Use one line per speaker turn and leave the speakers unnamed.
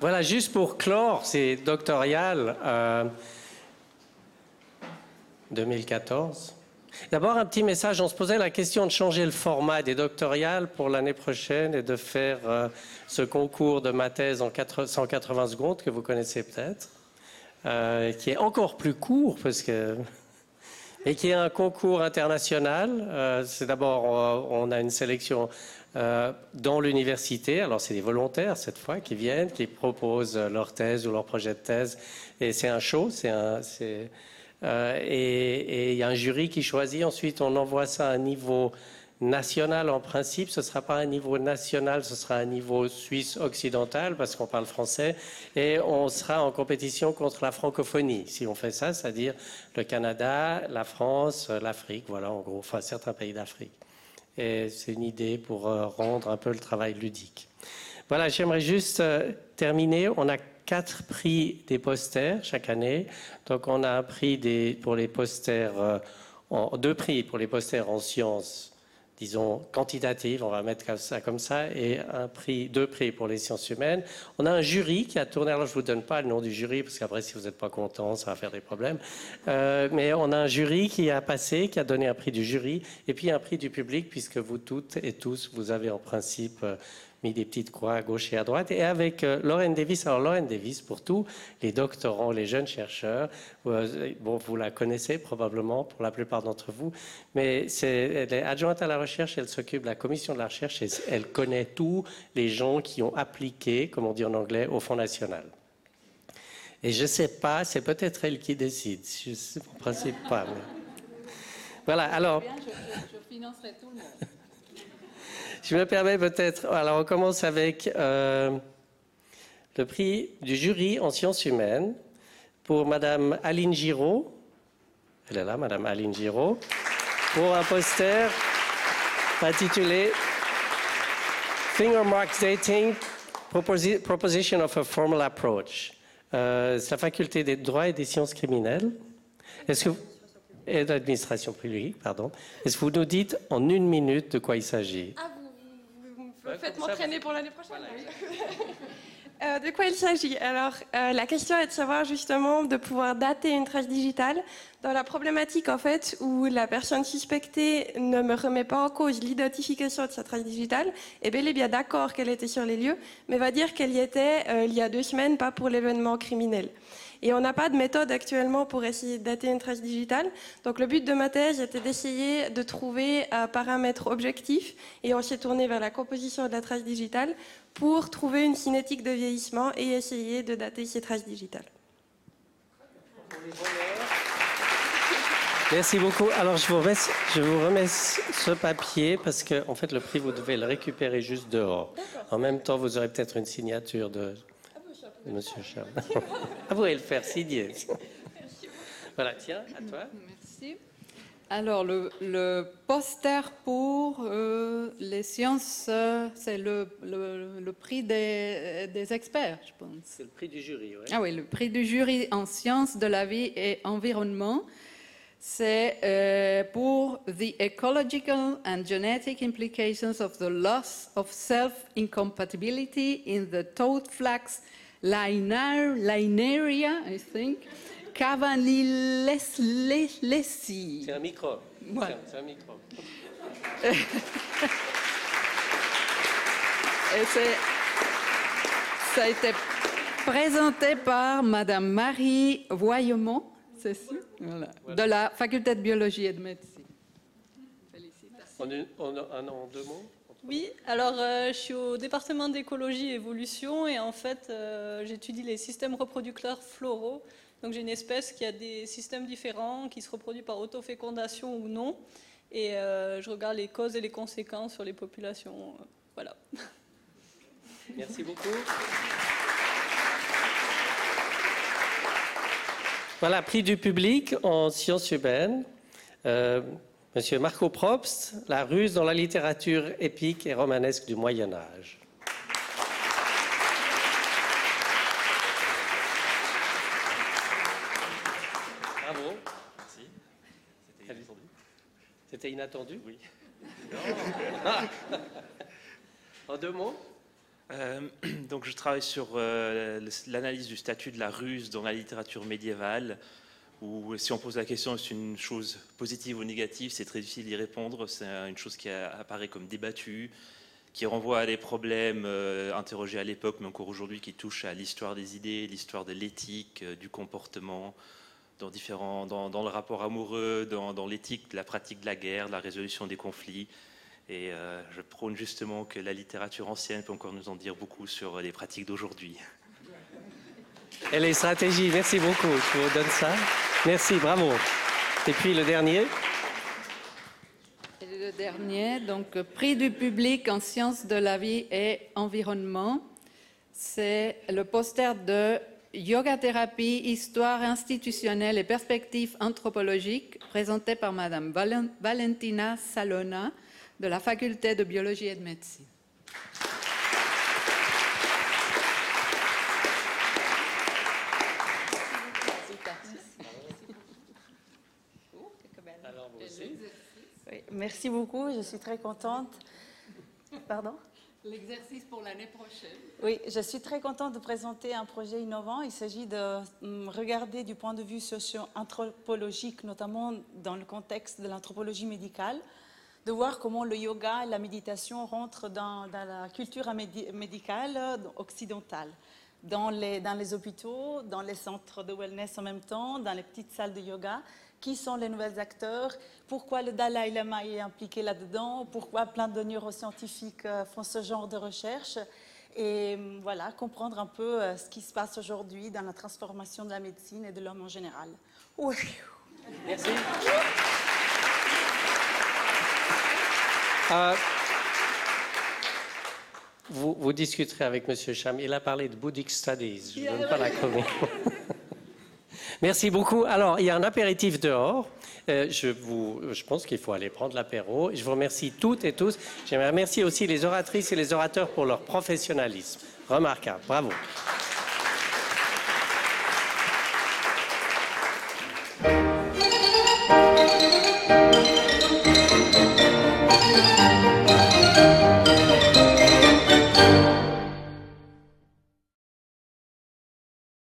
Voilà, juste pour clore, c'est doctorial euh, 2014. D'abord, un petit message. On se posait la question de changer le format des doctoriales pour l'année prochaine et de faire euh, ce concours de ma thèse en 180 secondes que vous connaissez peut-être, euh, qui est encore plus court parce que et qui est un concours international. Euh, c'est d'abord, on a une sélection dans l'université. Alors, c'est des volontaires cette fois qui viennent, qui proposent leur thèse ou leur projet de thèse. Et c'est un show, euh, et il y a un jury qui choisit. Ensuite, on envoie ça à un niveau national en principe. Ce ne sera pas un niveau national, ce sera un niveau suisse occidental parce qu'on parle français. Et on sera en compétition contre la francophonie. Si on fait ça, c'est-à-dire le Canada, la France, l'Afrique, voilà, en gros, enfin certains pays d'Afrique. Et c'est une idée pour euh, rendre un peu le travail ludique. Voilà, j'aimerais juste euh, terminer. On a quatre prix des posters chaque année. Donc on a un prix pour les posters, euh, deux prix pour les posters en sciences, disons quantitatives, on va mettre ça comme ça, et un prix, deux prix pour les sciences humaines. On a un jury qui a tourné. Alors je vous donne pas le nom du jury parce qu'après si vous n'êtes pas content, ça va faire des problèmes. Euh, mais on a un jury qui a passé, qui a donné un prix du jury, et puis un prix du public puisque vous toutes et tous vous avez en principe euh, mis des petites croix à gauche et à droite. Et avec euh, Lauren Davis, alors Lauren Davis, pour tous les doctorants, les jeunes chercheurs, euh, bon, vous la connaissez probablement pour la plupart d'entre vous, mais elle est adjointe à la recherche, elle s'occupe de la commission de la recherche et elle connaît tous les gens qui ont appliqué, comme on dit en anglais, au Fonds national. Et je ne sais pas, c'est peut-être elle qui décide. Je sais en principe pas. Voilà, alors. Je financerai tout le monde. Je me permets peut-être. Alors, on commence avec euh, le prix du jury en sciences humaines pour Madame Aline Giraud. Elle est là, Madame Aline Giraud, pour un poster intitulé Finger Mark Dating Proposition of a Formal Approach. Euh, c'est la faculté des droits et des sciences criminelles. Est-ce que et d'administration publique, pardon. Est-ce que vous nous dites en une minute de quoi il s'agit?
Ah, Faites m'entraîner pour l'année prochaine. Euh, de quoi il s'agit? Alors, euh, la question est de savoir justement de pouvoir dater une trace digitale dans la problématique en fait où la personne suspectée ne me remet pas en cause l'identification de sa trace digitale, et bel et bien d'accord qu'elle était sur les lieux, mais va dire qu'elle y était euh, il y a deux semaines, pas pour l'événement criminel. Et on n'a pas de méthode actuellement pour essayer de dater une trace digitale. Donc le but de ma thèse était d'essayer de trouver un paramètre objectif et on s'est tourné vers la composition de la trace digitale pour trouver une cinétique de vieillissement et essayer de dater ces traces digitales.
Merci beaucoup. Alors, je vous, remets, je vous remets ce papier parce que, en fait, le prix, vous devez le récupérer juste dehors. En même temps, vous aurez peut-être une signature de Monsieur Charles. vous pouvez le faire signer. Voilà, tiens, à toi.
Merci. Alors, le, poster pour euh, les sciences, euh, c'est le, prix des, experts, je pense.
C'est le prix du jury, oui.
Ah oui, le prix du jury en sciences de la vie et environnement. C'est euh, pour The Ecological and Genetic Implications of the Loss of Self-Incompatibility in the Toad Flax Linaria, I think, cavanillessi.
C'est un micro. C'est un micro.
Et ça a été présenté par Madame Marie Voyemont, c'est ça, voilà, de la faculté de biologie et de médecine.
Félicitations. En, en deux mots?
Oui, alors euh, je suis au département d'écologie et évolution et en fait euh, j'étudie les systèmes reproducteurs floraux. Donc j'ai une espèce qui a des systèmes différents, qui se reproduit par autofécondation ou non. Et euh, je regarde les causes et les conséquences sur les populations. voilà.
Merci beaucoup. Voilà, prix du public en sciences humaines. Monsieur Marco Probst, La ruse dans la littérature épique et romanesque du Moyen Âge. Bravo. Merci. C'était inattendu
Oui.
en deux mots?
Euh, donc je travaille sur euh, l'analyse du statut de la ruse dans la littérature médiévale, si on pose la question est-ce une chose positive ou négative, c'est très difficile d'y répondre, c'est une chose qui apparaît comme débattue, qui renvoie à des problèmes euh, interrogés à l'époque, mais encore aujourd'hui, qui touchent à l'histoire des idées, l'histoire de l'éthique, du comportement, dans, différents, dans, le rapport amoureux, dans, dans l'éthique la pratique de la guerre, la résolution des conflits. Et euh, je prône justement que la littérature ancienne peut encore nous en dire beaucoup sur les pratiques d'aujourd'hui.
Et les stratégies, merci beaucoup. Je vous donne ça. Merci, bravo. Et puis le dernier
et Le dernier, donc prix du public en sciences de la vie et environnement, c'est le poster de Yoga thérapie, histoire institutionnelle et perspectives anthropologiques, présenté par Madame Valentina Salona de la faculté de biologie et de médecine.
Merci beaucoup, je suis très contente. Pardon?
L'exercice pour l'année prochaine.
Oui, je suis très contente de présenter un projet innovant. Il s'agit de hum, regarder du point de vue socio-anthropologique, notamment dans le contexte de l'anthropologie médicale, de voir comment le yoga et la méditation rentrent dans, la culture médicale occidentale, dans les, dans les hôpitaux, dans les centres de wellness en même temps, dans les petites salles de yoga. Qui sont les nouveaux acteurs? Pourquoi le Dalai Lama est impliqué là-dedans? Pourquoi plein de neuroscientifiques euh, font ce genre de recherche? Et hum, voilà, comprendre un peu euh, ce qui se passe aujourd'hui dans la transformation de la médecine et de l'homme en général. Oui.
Merci. Euh, vous, discuterez avec M. Cham. Il a parlé de Buddhist Studies. Je ne donne pas la chronique. Merci beaucoup. Alors, il y a un apéritif dehors. Euh, je, vous, je pense qu'il faut aller prendre l'apéro. Je vous remercie toutes et tous. J'aimerais remercier aussi les oratrices et les orateurs pour leur professionnalisme. Remarquable. Bravo.